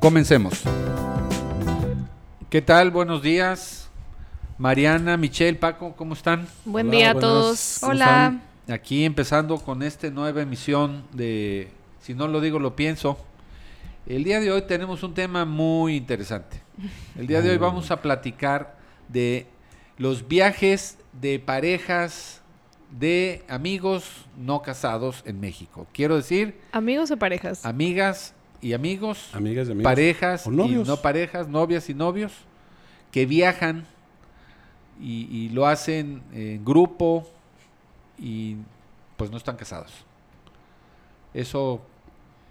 Comencemos. ¿Qué tal? Buenos días. Mariana, Michelle, Paco, ¿cómo están? Buen Hola, día a todos. ¿Cómo Hola. Aquí empezando con esta nueva emisión de Si no lo digo, lo pienso. El día de hoy tenemos un tema muy interesante. El día de hoy vamos a platicar de los viajes de parejas de amigos no casados en México. Quiero decir, Amigos o parejas. amigas y amigos, Amigas y amigos. parejas O y novios. no parejas, novias y novios que viajan y, y lo hacen en grupo y pues no están casados. Eso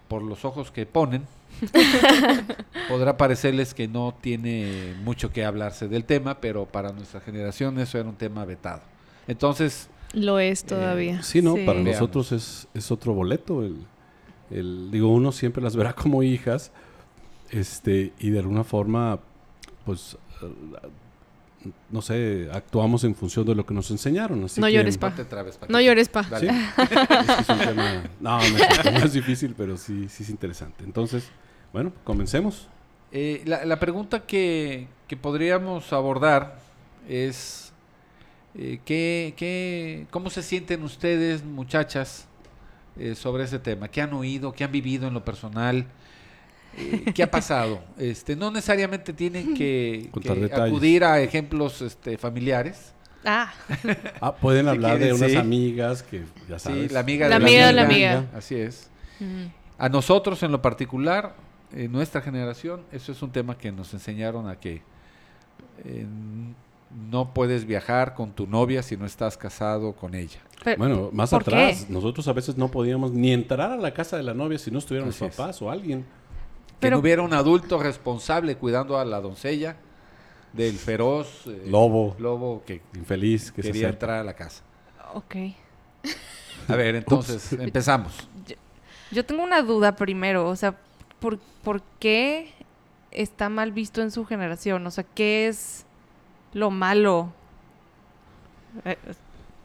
por los ojos que ponen podrá parecerles que no tiene mucho que hablarse del tema, pero para nuestra generación eso era un tema vetado. Entonces, Lo es todavía. Sí, no, Sí. para Veamos. nosotros es, es otro boleto. El, el- digo, uno siempre las verá como hijas, este, y de alguna forma, pues, eh, no sé, actuamos en función de lo que nos enseñaron. Así No que- llores, no pa. te trabes. No llores, pa. Sí, es que es un tema- no, no es, no es difícil, pero sí, sí es interesante. Entonces, bueno, comencemos. Eh, la, la pregunta que, que podríamos abordar es eh, ¿qué, qué- cómo se sienten ustedes, muchachas, eh, sobre ese tema? ¿Qué han oído? ¿Qué han vivido en lo personal? Eh, ¿Qué ha pasado? Este, no necesariamente tienen que, acudir a ejemplos este, familiares. Ah, Ah, pueden Si hablar de unas sí. amigas que ya sabes. Sí, la amiga La de amiga de la amiga. Así es. A nosotros en lo particular, en nuestra generación, eso es un tema que nos enseñaron a que eh, no puedes viajar con tu novia si no estás casado con ella. Pero- Bueno, más ¿por atrás, qué? nosotros a veces no podíamos ni entrar a la casa de la novia si no estuvieran Así los es. papás o alguien. Que Pero- no hubiera un adulto responsable cuidando a la doncella del feroz eh, Lobo. lobo que Infeliz que se quería acerca. entrar a la casa. ok. A ver, entonces, empezamos. Yo tengo una duda primero, o sea, ¿por, por qué está mal visto en su generación? O sea, ¿qué es lo malo? Eh,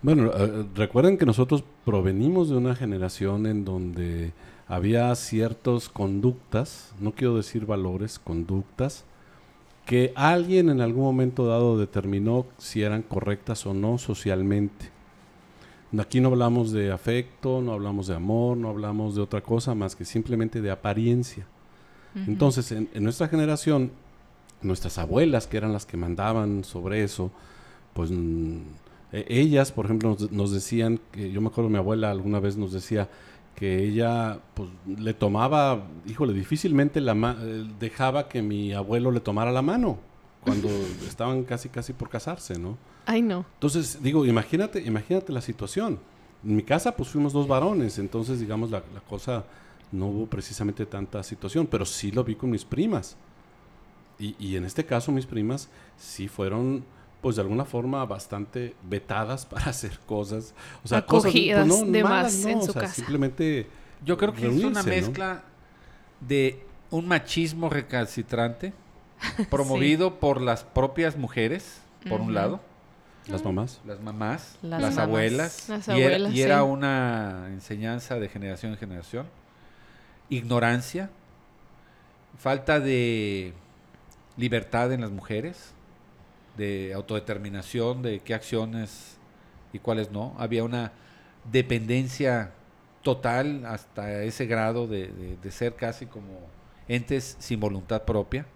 Bueno, eh, recuerden que nosotros provenimos de una generación en donde había ciertas conductas, no quiero decir valores, conductas, que alguien en algún momento dado determinó si eran correctas o no socialmente. Aquí no hablamos de afecto, no hablamos de amor, no hablamos de otra cosa más que simplemente de apariencia. Entonces, en, en nuestra generación, nuestras abuelas, que eran las que mandaban sobre eso, pues mm, e- ellas, por ejemplo, nos, nos decían, que yo me acuerdo mi abuela alguna vez nos decía que ella pues, le tomaba, híjole, difícilmente la ma- eh, dejaba que mi abuelo le tomara la mano cuando estaban casi casi por casarse, ¿no? Ay, no. Entonces, digo, imagínate, imagínate la situación. En mi casa, pues fuimos dos varones, entonces, digamos, la, la cosa no hubo precisamente tanta situación, pero sí lo vi con mis primas. Y, y en este caso, mis primas sí fueron, pues de alguna forma, bastante vetadas para hacer cosas. O sea, Acogidas cosas, pues, de malas, más no, en o su sea, casa. Simplemente. Yo creo que es una mezcla de un machismo recalcitrante promovido por las propias mujeres, por un lado, Las mamás. las mamás, Las las, mamás. abuelas, Las y era, abuelas, y era una enseñanza de generación en generación, ignorancia, falta de libertad en las mujeres, de autodeterminación de qué acciones y cuáles no, había una dependencia total hasta ese grado de, ser casi como entes sin voluntad propia.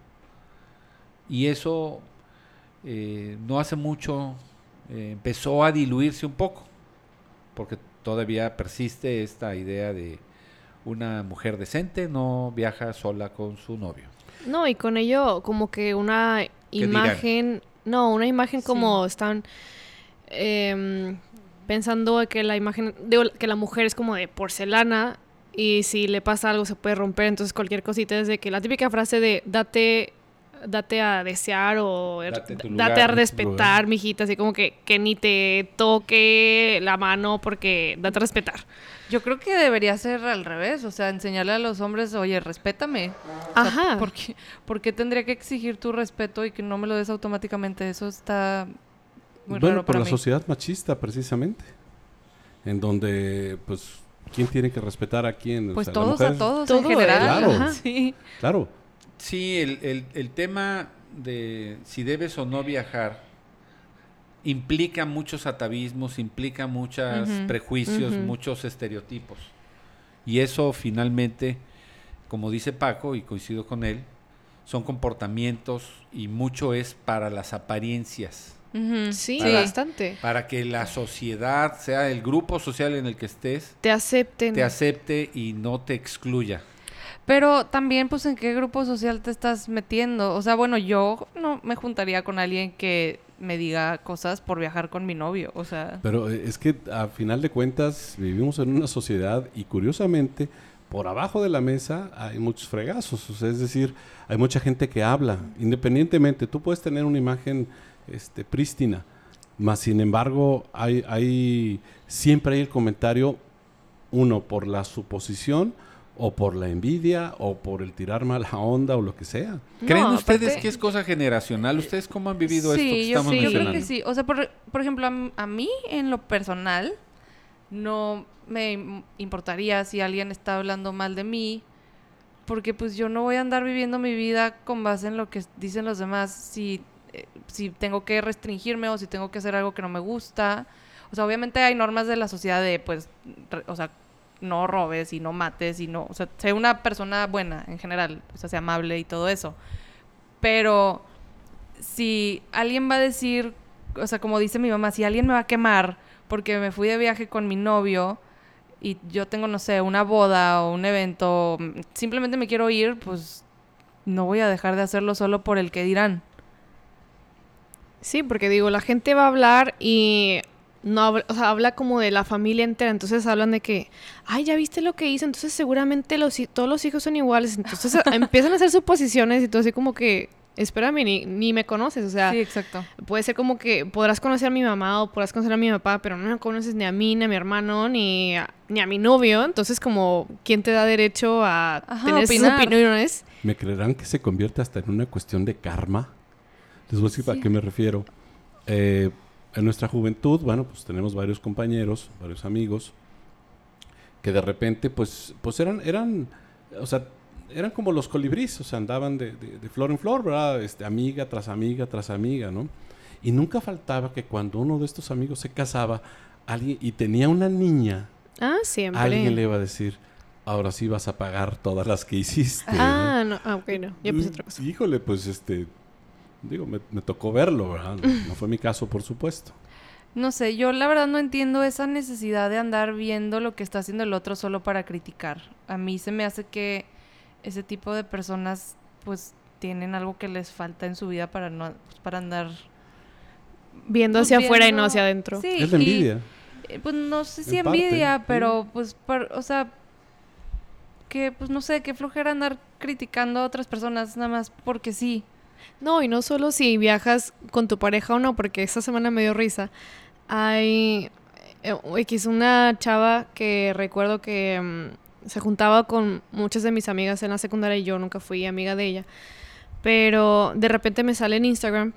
Y eso eh, no hace mucho eh, empezó a diluirse un poco, porque todavía persiste esta idea de una mujer decente no viaja sola con su novio. No, y con ello como que una dirán? imagen, no, una imagen como están em, pensando que la imagen, digo, que la mujer es como de porcelana y si le pasa algo se puede romper, entonces cualquier cosita es de que la típica frase de date date a desear o er, Date date a respetar, mijita, así como que, que ni te toque la mano porque date a respetar. Yo creo que debería ser al revés, o sea, enseñarle a los hombres, oye, respétame. O sea, Ajá. ¿por qué, por qué tendría que exigir tu respeto y que no me lo des automáticamente? Eso está muy bueno, raro por para la mí. sociedad machista, precisamente. En donde, pues, ¿quién tiene que respetar a quién? O Pues sea, la todos a todos Todo, en general. Claro. ajá. Sí. Claro. Sí, el, el- el tema de si debes o no viajar implica muchos atavismos, implica muchos prejuicios, muchos estereotipos. Y eso finalmente, como dice Paco, y coincido con él, son comportamientos y mucho es para las apariencias. Sí, Para- bastante. para que la sociedad, sea el grupo social en el que estés, Te acepten. te acepte y no te excluya. Pero también, pues, ¿en qué grupo social te estás metiendo? O sea, bueno, yo no me juntaría con alguien que me diga cosas por viajar con mi novio. O sea, Pero eh, es que a final de cuentas vivimos en una sociedad y curiosamente por abajo de la mesa hay muchos fregazos. O sea, es decir, hay mucha gente que habla independientemente. Tú puedes tener una imagen este, prístina, mas sin embargo hay, hay siempre hay el comentario uno por la suposición o por la envidia o por el tirar mala onda o lo que sea. ¿Creen No, ustedes aparte- que es cosa generacional? ¿Ustedes cómo han vivido esto que sí, yo, estamos sí, yo creo que sí. O sea, por, por ejemplo, a mí, en lo personal, no me im- importaría si alguien está hablando mal de mí, porque pues yo no voy a andar viviendo mi vida con base en lo que dicen los demás, si, eh, si tengo que restringirme o si tengo que hacer algo que no me gusta. O sea, obviamente hay normas de la sociedad de, pues, o sea, no robes y no mates y no, o sea, sé una persona buena en general, o sea, sea amable y todo eso. Pero si alguien va a decir, o sea, como dice mi mamá, si alguien me va a quemar porque me fui de viaje con mi novio y yo tengo, no sé, una boda o un evento, simplemente me quiero ir, pues no voy a dejar de hacerlo solo por el que dirán. Sí, porque digo, la gente va a hablar y no habla, o sea, habla como de la familia entera, entonces hablan de que, ay, ya viste lo que hizo, entonces seguramente los, todos los hijos son iguales, entonces empiezan a hacer suposiciones y todo así como que, espérame, ni, ni me conoces, o sea, sí, exacto. puede ser como que podrás conocer a mi mamá o podrás conocer a mi papá, pero no me conoces ni a mí, ni a mi hermano, ni a, ni a mi novio, entonces como, ¿quién te da derecho a Ajá, tener esas opinar. opiniones? ¿Me creerán que se convierte hasta en una cuestión de karma? Les voy a decir a Sí. qué me refiero. Eh, en nuestra juventud, bueno, pues tenemos varios compañeros, varios amigos, que de repente, pues, pues eran, eran, o sea, eran como los colibríes, o sea, andaban de, de- de flor en flor, ¿verdad? Este, amiga tras amiga tras amiga, ¿no? Y nunca faltaba que cuando uno de estos amigos se casaba, alguien, y tenía una niña, Ah, siempre. alguien le iba a decir, ahora sí vas a pagar todas las que hiciste. ¿no? Ah, no, ah, ok, no, ya pensé Mm, otra cosa. Híjole, pues este. Digo, me, me tocó verlo, ¿verdad? No, no fue mi caso, por supuesto. No sé, yo la verdad no entiendo esa necesidad de andar viendo lo que está haciendo el otro solo para criticar. A mí se me hace que ese tipo de personas pues tienen algo que les falta en su vida para no pues, para andar Viendo pues, hacia afuera y no hacia adentro. Sí, es la envidia. Eh, Pues no sé si En parte, envidia, sí. pero pues, par- o sea, que pues no sé, qué flojera andar criticando a otras personas nada más porque sí. No, y no solo si viajas con tu pareja o no, porque esta semana me dio risa. Hay eh, X, una chava que recuerdo que mm, se juntaba con muchas de mis amigas en la secundaria y yo nunca fui amiga de ella. Pero de repente me sale en Instagram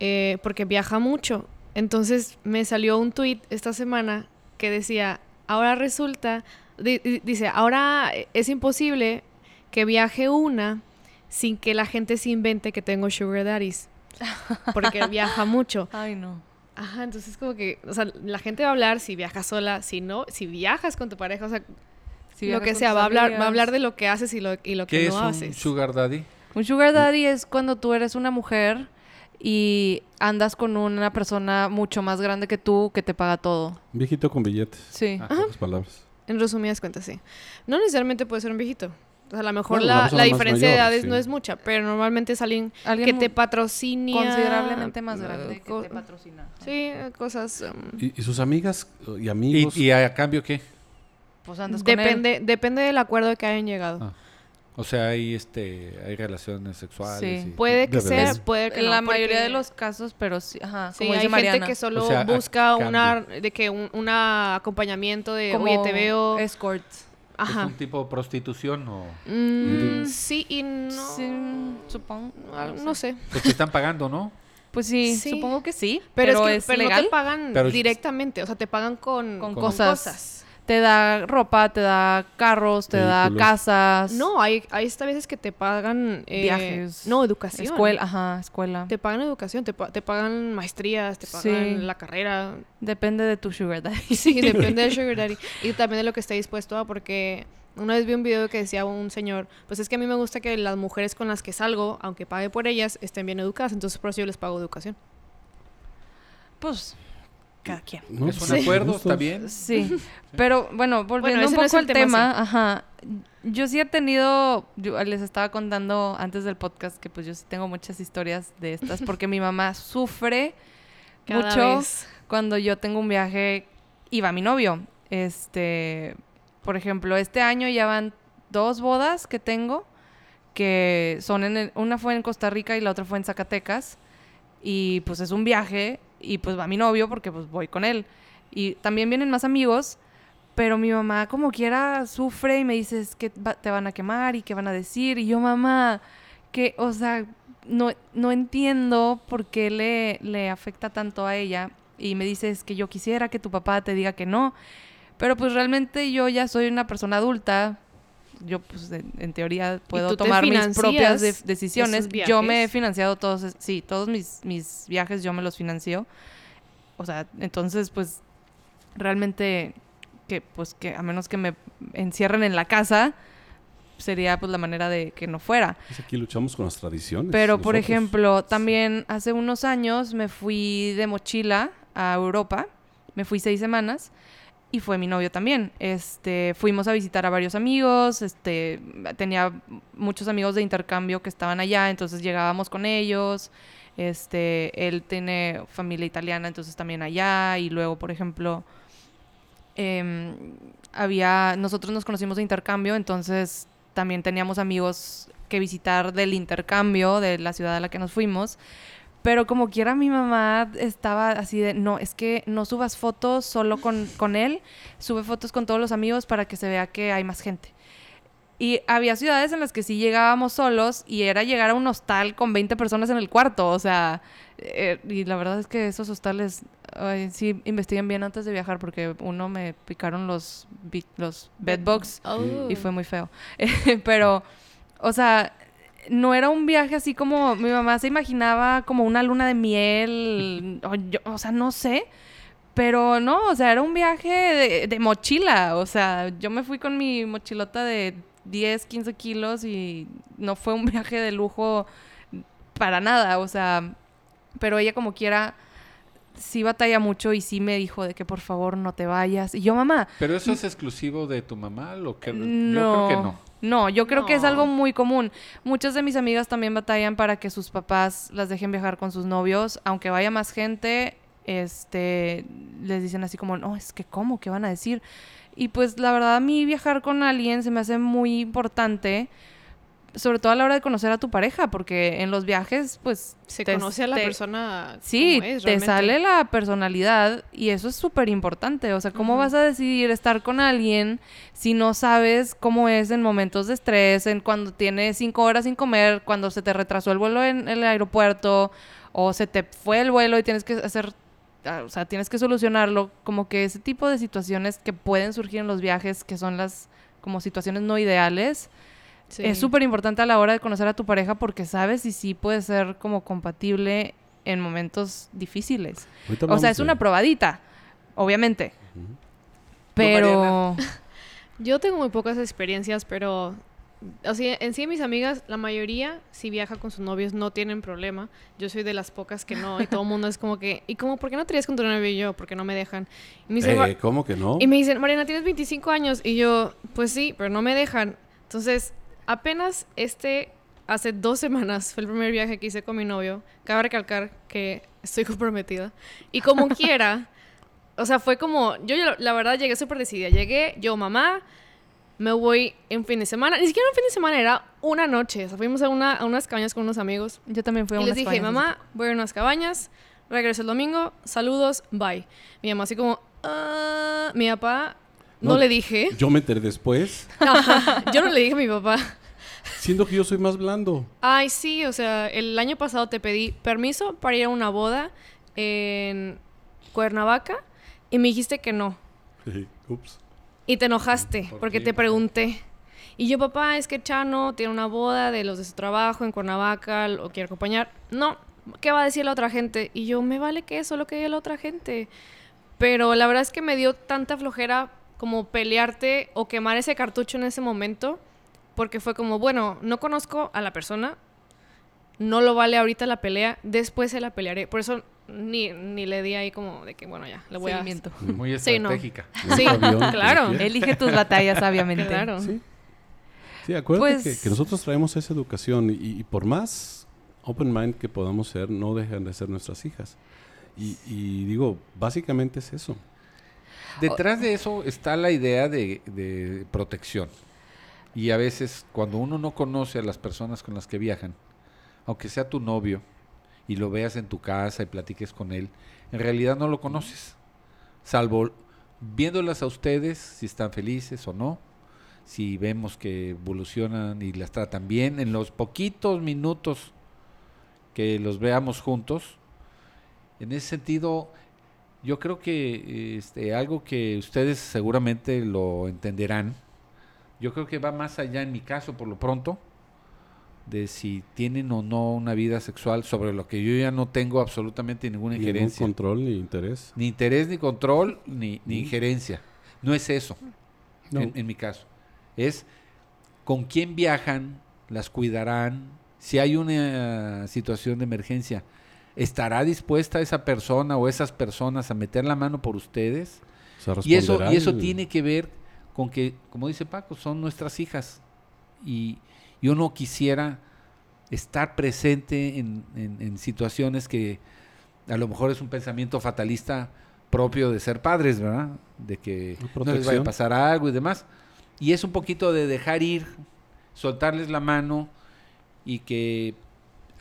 eh, porque viaja mucho. Entonces me salió un tweet esta semana que decía, ahora resulta, di- di- dice, ahora es imposible que viaje una sin que la gente se invente que tengo sugar daddies. Porque viaja mucho. Ay, no. Ajá, entonces como que, o sea, la gente va a hablar si viajas sola, si no, si viajas con tu pareja, o sea, Lo que sea, va a hablar, va a hablar de lo que haces y lo, y lo ¿Qué que es no un haces. sugar daddy? Un sugar daddy es cuando tú eres una mujer y andas con una persona mucho más grande que tú que te paga todo. Un viejito con billetes. Sí. Ah. Palabras. En resumidas cuentas, sí. No necesariamente puede ser un viejito. O sea, a lo mejor Bueno, la, la diferencia de mayor, edades sí. no es mucha, pero normalmente es alguien Alguien que te patrocina. considerablemente más eh, grande que te patrocina. Sí, cosas... um, Y, y sus amigas y ¿Y, amigos. y a cambio qué? Pues andas con él. Depende, depende del acuerdo que hayan llegado. Ah. O sea, hay este hay relaciones sexuales. Sí. y- Puede que sea, puede que En no, la mayoría de los casos, pero sí, ajá, Sí, como hay dice gente Mariana. que solo O sea, a busca una de que un una acompañamiento de como oye te veo escort. ¿Es ajá un tipo de prostitución o Mm, sí y no Sí, supongo. Ah, no sé pues te están pagando, no? Pues sí, Sí. supongo que sí. pero, Pero, es es, que pero no legal. te pagan Pero- directamente o sea te pagan con, Con con cosas. Te da ropa, te da carros, te da casas. no hay hay esta veces que te pagan eh, Viajes. no educación Escuela, ajá, escuela. te pagan educación te, pa- te pagan maestrías te pagan Sí. la carrera Depende de tu sugar daddy. Sí, depende del sugar daddy. Y también de lo que esté dispuesto a, porque una vez vi un video que decía un señor, pues es que a mí me gusta que las mujeres con las que salgo, aunque pague por ellas, estén bien educadas, entonces por eso yo les pago educación. Pues, cada quien. No, es un sí. acuerdo, Gustos. está bien. Sí, pero bueno, volviendo un poco al tema, tema, sí. ajá. Yo sí he tenido, yo les estaba contando antes del podcast que pues yo sí tengo muchas historias de estas porque mi mamá sufre Cada mucho vez. cuando yo tengo un viaje y va mi novio. Este, por ejemplo, este año ya van dos bodas que tengo que son en el- una fue en Costa Rica y la otra fue en Zacatecas y pues es un viaje y pues va mi novio porque pues voy con él. Y también vienen más amigos pero mi mamá como quiera sufre y me dice que te van a quemar y qué van a decir y yo mamá que o sea no, no entiendo por qué le, le afecta tanto a ella y me dice que yo quisiera que tu papá te diga que no pero pues realmente yo ya soy una persona adulta yo pues en, en teoría puedo tomar mis propias de- decisiones yo me he financiado todos sí todos mis, mis viajes yo me los financio o sea entonces pues realmente que pues que a menos que me encierren en la casa sería pues la manera de que no fuera Pues aquí luchamos con las tradiciones. pero, por nosotros. ejemplo, también hace unos años me fui de mochila a Europa. Me fui seis semanas y fue mi novio también. Este, fuimos a visitar a varios amigos. Este, tenía muchos amigos de intercambio que estaban allá, entonces llegábamos con ellos. Este, él tiene familia italiana, entonces también allá. Y luego, por ejemplo, em, había, nosotros nos conocimos de intercambio, entonces también teníamos amigos que visitar del intercambio de la ciudad a la que nos fuimos. Pero como quiera mi mamá estaba así de, no, es que no subas fotos solo con, con él, sube fotos con todos los amigos para que se vea que hay más gente. Y había ciudades en las que sí llegábamos solos y era llegar a un hostal con 20 personas en el cuarto, o sea, eh, y la verdad es que esos hostales ay, sí investiguen bien antes de viajar porque uno me picaron los, los bedbugs Oh. y fue muy feo. Pero, o sea, no era un viaje así como mi mamá se imaginaba como una luna de miel, o, yo- o sea, no sé. Pero no, o sea, era un viaje de, de mochila. O sea, yo me fui con mi mochilota de 10, 15 kilos y no fue un viaje de lujo para nada. O sea, pero ella como quiera sí batalla mucho y sí me dijo de que por favor no te vayas. Y yo, mamá, Pero eso es exclusivo de tu mamá, lo que no, yo creo que no. No, yo creo que es algo muy común. Muchas de mis amigas también batallan para que sus papás las dejen viajar con sus novios, aunque vaya más gente, este, les dicen así como, no, es que cómo, ¿qué van a decir? Y pues la verdad a mí viajar con alguien se me hace muy importante, sobre todo a la hora de conocer a tu pareja, porque en los viajes, pues... Se te- conoce a la te- persona. Sí, es, te sale la personalidad y eso es súper importante. O sea, ¿cómo vas a decidir estar con alguien si no sabes cómo es en momentos de estrés, en cuando tienes cinco horas sin comer, cuando se te retrasó el vuelo en el aeropuerto o se te fue el vuelo y tienes que hacer, ah, o sea, tienes que solucionarlo? Como que ese tipo de situaciones que pueden surgir en los viajes, que son las como situaciones no ideales, Sí. es súper importante a la hora de conocer a tu pareja porque sabes si sí puede ser como compatible en momentos difíciles. O sea, es una probadita, obviamente. Pero Yo tengo muy pocas experiencias, pero o sea, en sí mis amigas, la mayoría, si viaja con sus novios, no tienen problema. Yo soy de las pocas que no, y todo el mundo es como que, ¿y cómo, por qué no te irías con tu novio y yo? Porque no me dejan. Y me dicen, Eh, ¿Cómo que no? Y me dicen, Mariana, tienes 25 años. Y yo, pues sí, pero no me dejan. Entonces, apenas este, hace dos semanas, fue el primer viaje que hice con mi novio. Cabe recalcar que estoy comprometida. Y como quiera, o sea, fue como, yo la- verdad llegué súper decidida. Llegué, yo, mamá, me voy en fin de semana. Ni siquiera un fin de semana, era una noche. O sea, fuimos a, una, a unas cabañas con unos amigos. Yo también fui a Y les dije, cabañas mamá, voy a unas cabañas, regreso el domingo, saludos, bye. Mi mamá así como, "Ah", mi papá, no, No. le dije. Yo me enteré después, Ajá, yo no le dije a mi papá. siendo que yo soy más blando. Ay, sí, o sea, el año pasado te pedí permiso para ir a una boda en Cuernavaca y me dijiste que no. Ups. Y te enojaste ¿Por porque qué? te pregunté. Y yo, papá, es que Chano tiene una boda de los de su trabajo en Cuernavaca, lo quiere acompañar. No, ¿qué va a decir la otra gente? Y yo, me vale que eso, lo que diga la otra gente. Pero la verdad es que me dio tanta flojera como pelearte o quemar ese cartucho en ese momento, porque fue como, bueno, no conozco a la persona, no lo vale ahorita la pelea, después se la pelearé. Por eso ni, ni le di ahí como de que, bueno, ya, le voy Seguimiento. Muy Sí, no. estratégica. Sí, avión, claro. Elige tus batallas sabiamente. Claro. Sí. Sí, acuérdate Pues- que, que nosotros traemos esa educación y, y por más open mind que podamos ser, no dejan de ser nuestras hijas. Y, y digo, básicamente es eso. Detrás de eso está la idea de, protección. Y a veces cuando uno no conoce a las personas con las que viajan, aunque sea tu novio y lo veas en tu casa y platiques con él, en realidad no lo conoces. Salvo viéndolas a ustedes, si están felices o no, si vemos que evolucionan y las tratan bien, en los poquitos minutos que los veamos juntos. En ese sentido, yo creo que este, algo que ustedes seguramente lo entenderán, yo creo que va más allá en mi caso por lo pronto, de si tienen o no una vida sexual, sobre lo que yo ya no tengo absolutamente ninguna injerencia. control ni interés. Ni interés, ni control, ni, ni injerencia. No es eso, No. en, en mi caso. Es con quién viajan, las cuidarán. Si hay una situación de emergencia, ¿estará dispuesta esa persona o esas personas a meter la mano por ustedes? Y eso, y eso tiene que ver con que, como dice Paco, son nuestras hijas. Y yo no quisiera estar presente en, en- en situaciones que a lo mejor es un pensamiento fatalista propio de ser padres, ¿verdad? De que no les vaya a pasar algo y demás. Y es un poquito de dejar ir, soltarles la mano y que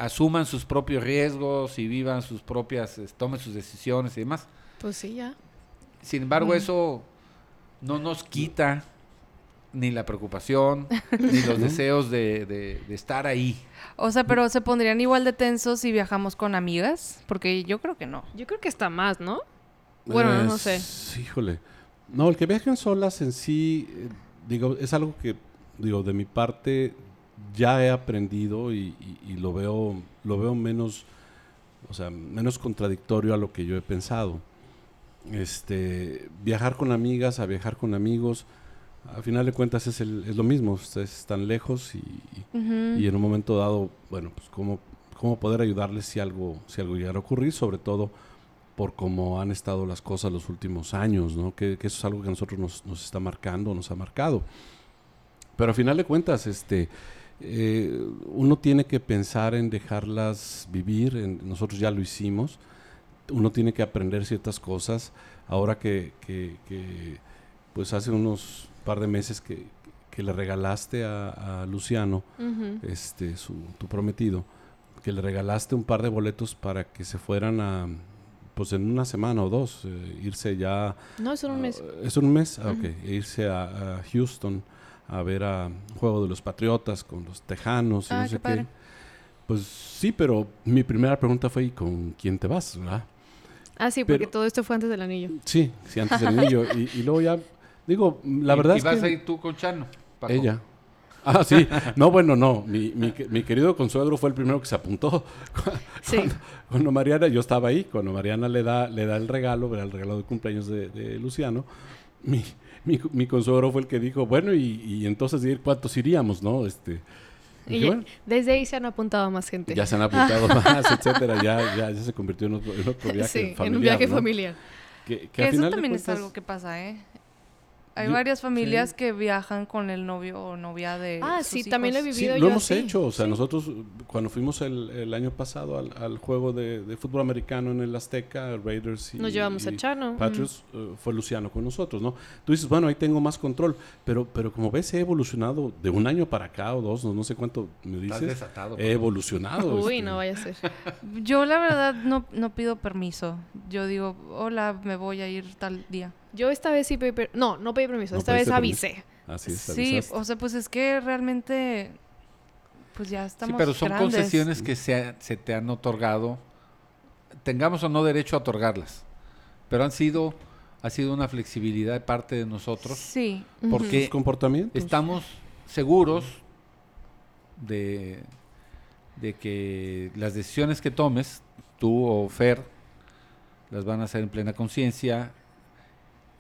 asuman sus propios riesgos y vivan sus propias, tomen sus decisiones y demás. Pues sí, ya. Sin embargo, Mm. eso no nos quita ni la preocupación, ni los deseos de, de- de estar ahí. O sea, pero ¿se pondrían igual de tensos si viajamos con amigas? Porque yo creo que no. Yo creo que está más, ¿no? Bueno, no, no sé. Híjole. No, el que viajen solas en sí, eh, digo, es algo que, digo, de mi parte ya he aprendido y, y- y lo veo, lo veo menos, o sea, menos contradictorio a lo que yo he pensado. Este, viajar con amigas a viajar con amigos, al final de cuentas es, el- es lo mismo, ustedes están lejos y, y en un momento dado, bueno, pues cómo, cómo poder ayudarles si algo, si algo llegara a ocurrir, sobre todo por cómo han estado las cosas los últimos años, ¿no? Que, que eso es algo que a nosotros nos, nos está marcando, nos ha marcado. Pero a final de cuentas, este, eh, uno tiene que pensar en dejarlas vivir, en- nosotros ya lo hicimos, uno tiene que aprender ciertas cosas. Ahora que, que- que, pues hace unos par de meses que, que le regalaste a, a Luciano, este, su, tu prometido, que le regalaste un par de boletos para que se fueran a, pues en una semana o dos, eh, irse ya... No, es un mes. Ah, ¿Es un mes? Ah, ok. Irse a, a Houston a ver a juego de los Patriotas con los Tejanos y Ah, no qué sé padre. qué. Pues sí, pero mi primera pregunta fue, ¿y con quién te vas? ¿verdad? Ah, sí, porque pero- todo esto fue antes del anillo. Sí, sí, antes del niño. Y, y luego ya, digo, la Y- verdad y es vas que... a ir tú con Chano. Paco. Ella. Ah, sí. No, bueno, no. Mi, mi, mi querido consuegro fue el primero que se apuntó. Sí. Cuando, cuando Mariana, yo estaba ahí, cuando Mariana le da, le da el regalo, el regalo de cumpleaños de, de Luciano, mi, mi, mi consuegro fue el que dijo, bueno, y, y entonces ¿cuántos iríamos, no? Este, Y dije, bueno, desde ahí se han apuntado más gente. ya se han apuntado más, etcétera, ya, ya, ya se convirtió en otro, en otro viaje sí, familiar. en un viaje ¿no? familiar. Que, que eso final también es algo que pasa, ¿eh? Hay Yo- varias familias sí. que viajan con el novio o novia de Ah, sus sí, también lo he hijos. Sí, vivido lo yo hemos así, hecho. O sea, sí. nosotros cuando fuimos el, el año pasado al, al juego de, de fútbol americano en el Azteca, Raiders y, Nos llevamos y a Chano. Patriots, uh, fue Luciano con nosotros, ¿no? Tú dices, bueno, ahí tengo más control, pero, pero como ves, he evolucionado de un año para acá o dos, no, no sé cuánto me Estás dices. desatado. He evolucionado. Uy, este. no vaya a ser. Yo la verdad no, no pido permiso. Yo digo, hola, me voy a ir tal día. Yo esta vez sí pedí per- No, no pedí permiso. No esta vez permiso. avisé. Así es, sí, avisaste. o sea, pues es que realmente, pues ya Sí, estamos pero son grandes. concesiones que se, se te han otorgado, tengamos o no derecho a otorgarlas, pero han sido, ha sido una flexibilidad de parte de nosotros, Sí, porque Sus comportamientos. estamos seguros de, de que las decisiones que tomes, tú o Fer, las van a hacer en plena conciencia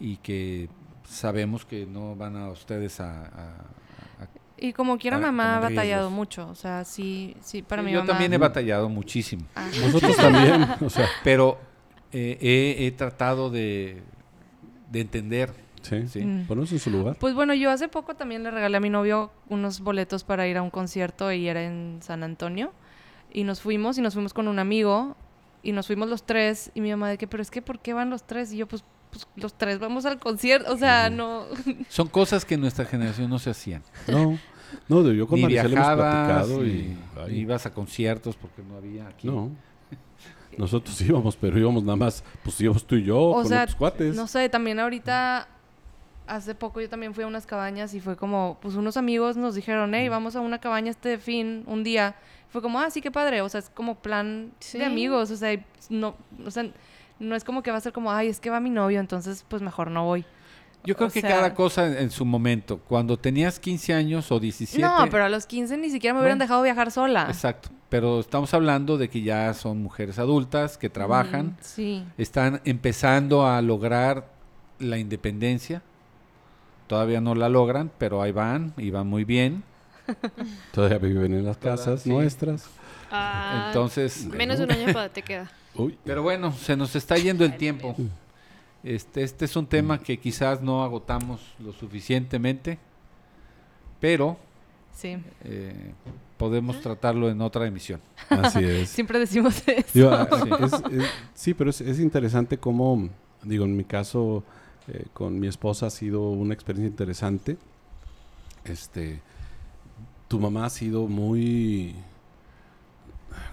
y que sabemos que no van a ustedes a... a- a- y como quiera mamá ha batallado riesgos. mucho, o sea, sí, sí, para Sí, mi yo mamá. también he batallado muchísimo. Ah, Nosotros también, o sea, pero eh, he, he tratado de, de entender. sí, Sí. Mm. en su lugar. Pues bueno, yo hace poco también le regalé a mi novio unos boletos para ir a un concierto y era en San Antonio. Y nos fuimos y nos fuimos con un amigo y nos fuimos los tres y mi mamá de que, pero es que ¿por qué van los tres? Y yo pues, pues los tres vamos al concierto, o sea, no... Son cosas que en nuestra generación no se hacían. No, no, de- yo con Maricel hemos platicado y... ay, ibas a conciertos porque no había aquí. No. Nosotros íbamos, pero íbamos nada más, pues íbamos tú y yo, O con sea, otros cuates. No sé, también ahorita, hace poco yo también fui a unas cabañas y fue como, pues unos amigos nos dijeron, hey, vamos a una cabaña este fin, un día. Fue como, ah, sí, qué padre. O sea, es como plan Sí. de amigos. O sea, y no, o sea, no es como que va a ser como, ay, es que va mi novio, entonces pues mejor no voy. Yo creo O que sea- cada cosa en, en su momento. Cuando tenías 15 años o 17. No, pero a los 15 ni siquiera me hubieran Bueno. dejado viajar sola. Exacto. Pero estamos hablando de que ya son mujeres adultas que trabajan, Mm, sí. están empezando a lograr la independencia. Todavía no la logran, pero ahí van y van muy bien. Todavía viven en las casas sí. nuestras. Ah, Entonces, menos de un año para te queda. Uy, pero bueno, se nos está yendo el tiempo. Este, este es un tema que quizás no agotamos lo suficientemente, pero Sí. eh, podemos tratarlo en otra emisión. así es. Siempre decimos eso. Digo, ah, es- es- sí, pero es, es interesante cómo, digo, en mi caso, eh, con mi esposa ha sido una experiencia interesante. Este, tu mamá ha sido muy,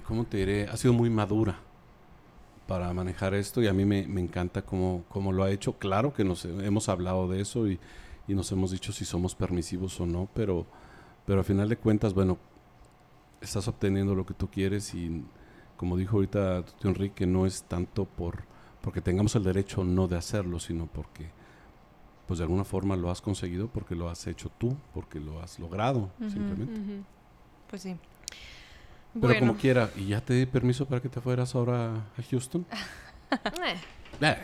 ¿cómo te diré? Ha sido muy madura para manejar esto y a mí me, encanta cómo, cómo lo ha hecho. Claro que nos hemos hablado de eso y, nos hemos dicho si somos permisivos o no, pero, pero a final de cuentas, bueno, estás obteniendo lo que tú quieres y como dijo ahorita tío Enrique, no es tanto por porque tengamos el derecho no de hacerlo, sino porque pues de alguna forma lo has conseguido porque lo has hecho tú, porque lo has logrado, simplemente. Pues sí. Pero bueno, como quiera, ¿y ya te di permiso para que te fueras ahora a Houston? eh, Eh,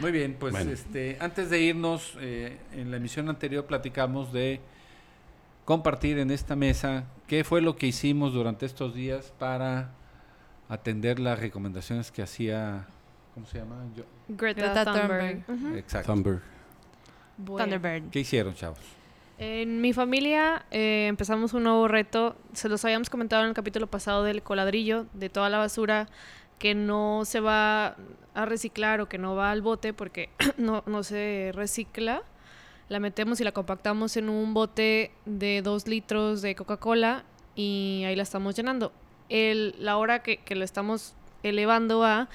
Muy bien, pues Bueno. este, antes de irnos, eh, en la emisión anterior platicamos de compartir en esta mesa qué fue lo que hicimos durante estos días para atender las recomendaciones que hacía, ¿cómo se llama? Yo- Greta, Greta Thunberg. Exacto. Thunberg. Bueno. Thunderbird. ¿Qué hicieron, chavos? En mi familia eh, empezamos un nuevo reto. Se los habíamos comentado en el capítulo pasado del coladrillo, de toda la basura que no se va a reciclar o que no va al bote porque no, no se recicla. La metemos y la compactamos en un bote de dos litros de Coca-Cola y ahí la estamos llenando. El, la hora que, que lo estamos elevando a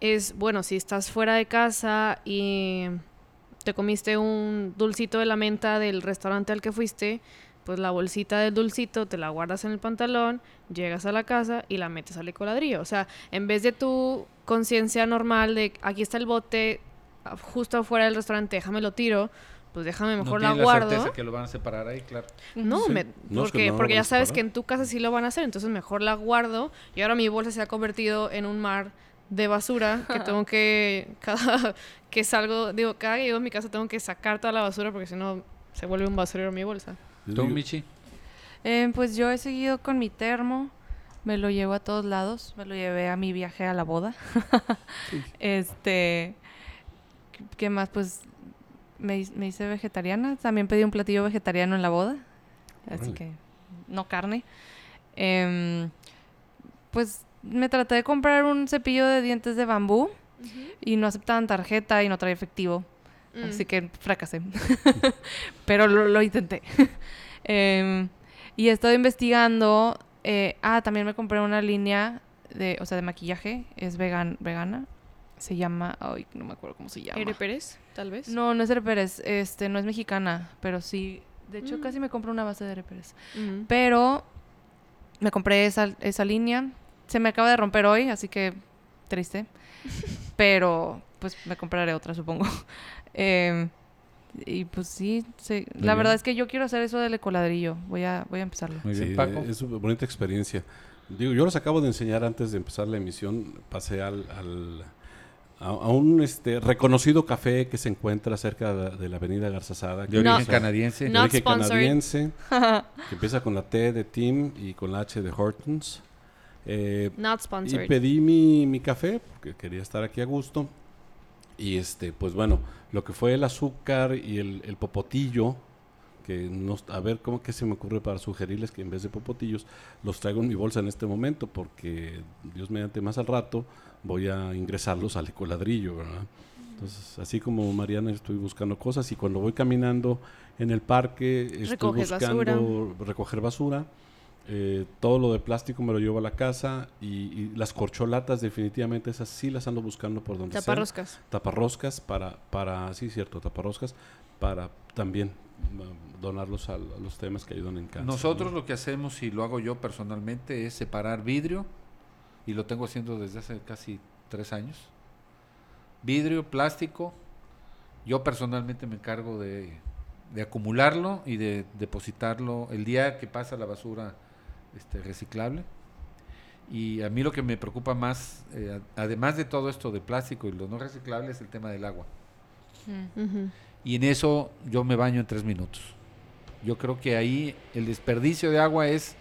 es, bueno, si estás fuera de casa y te comiste un dulcito de la menta del restaurante al que fuiste, pues la bolsita del dulcito te la guardas en el pantalón, llegas a la casa y la metes al ecoladrillo. O sea, en vez de tu conciencia normal de aquí está el bote ah, justo afuera del restaurante, déjame lo tiro, pues déjame mejor no la guardo. certeza que lo van a separar ahí, claro. No, Sí. me- No, es que porque, no la porque ya sabes que en tu casa sí lo van a hacer, entonces mejor la guardo y ahora mi bolsa se ha convertido en un mar de basura que tengo que, cada que salgo, digo, cada que llego a mi casa tengo que sacar toda la basura porque si no se vuelve un basurero mi bolsa. ¿Tú, Michi? Eh, pues yo he seguido con mi termo, me lo llevo a todos lados, me lo llevé a mi viaje a la boda. Este, ¿qué más? Pues me, me hice vegetariana. También pedí un platillo vegetariano en la boda. Así que no carne. Em, pues me traté de comprar un cepillo de dientes de bambú y no aceptaban tarjeta y no traía efectivo. Mm. Así que fracasé. Pero lo, lo intenté. Em, y he estado investigando. eh, ah, también me compré una línea de, o sea, de maquillaje. Es vegan, vegana. Se llama. Ay, no me acuerdo cómo se llama. Ere Pérez, tal vez. No, no es Ere Pérez. Este, no es mexicana. Pero sí. De hecho, Mm. casi me compré una base de Ere Pérez. Mm. Pero me compré esa, esa línea. Se me acaba de romper hoy, así que triste. Pero pues me compraré otra, supongo. Em, y pues sí, sí. La bien. verdad es que yo quiero hacer eso del ecoladrillo. Voy a, voy a empezarlo. Muy bien, Sí, Paco. es una bonita experiencia. Digo, yo los acabo de enseñar antes de empezar la emisión. Pasé al, al- a, a un este, reconocido café que se encuentra cerca de, de la avenida Garzazada. De No. origen canadiense. de origen sponsored. canadiense, que empieza con la T de Tim y con la H de Hortons. Eh, Not y sponsored. pedí mi, mi café porque quería estar aquí a gusto. Y este, pues bueno, lo que fue el azúcar y el, el popotillo, que no, a ver cómo que se me ocurre para sugerirles que en vez de popotillos los traigo en mi bolsa en este momento, porque Dios mediante más al rato voy a ingresarlos al ecoladrillo, ¿verdad? Entonces, así como Mariana estoy buscando cosas y cuando voy caminando en el parque estoy buscando recoger basura. Eh, todo lo de plástico me lo llevo a la casa y, y las corcholatas definitivamente esas sí las ando buscando por donde sea Taparroscas. taparroscas para, para, sí, cierto, taparroscas para también mm, donarlos a, a los temas que ayudan en casa. Nosotros ¿no? lo que hacemos, y lo hago yo personalmente, es separar vidrio, y lo tengo haciendo desde hace casi tres años. Vidrio, plástico. Yo personalmente me encargo de, de acumularlo y de depositarlo el día que pasa la basura este, reciclable. Y a mí lo que me preocupa más, eh, además de todo esto de plástico y lo no reciclable, es el tema del agua. Mm. Y en eso yo me baño en tres minutos. Yo creo que ahí el desperdicio de agua es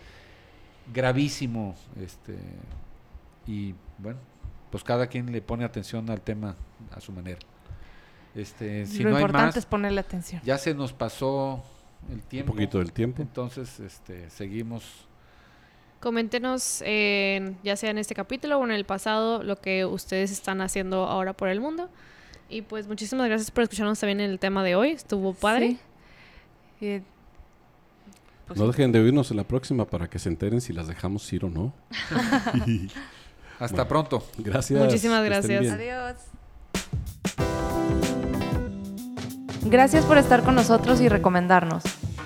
gravísimo. Este, y bueno, pues cada quien le pone atención al tema a su manera. Este, si Lo no hay importante más, es ponerle atención. ya se nos pasó el Un tiempo. poquito del tiempo. Entonces, este, seguimos. Coméntenos, en- ya sea en este capítulo o en el pasado, lo que ustedes están haciendo ahora por el mundo. Y pues muchísimas gracias por escucharnos también en el tema de hoy. Estuvo padre. Sí. Eh, pues no dejen de oírnos en la próxima para que se enteren si las dejamos ir o no. Hasta Bueno. pronto. Gracias. Muchísimas gracias. Adiós. Gracias por estar con nosotros y recomendarnos.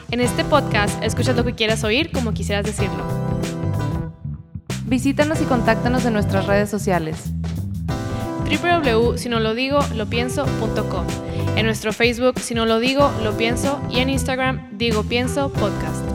En este podcast, escuchas lo que quieras oír como quisieras decirlo. Visítanos y contáctanos en nuestras redes sociales. www.sinolodigo.lopienso.com En nuestro Facebook, Si No Lo Digo, Lo Pienso y en Instagram, Digo Pienso Podcast.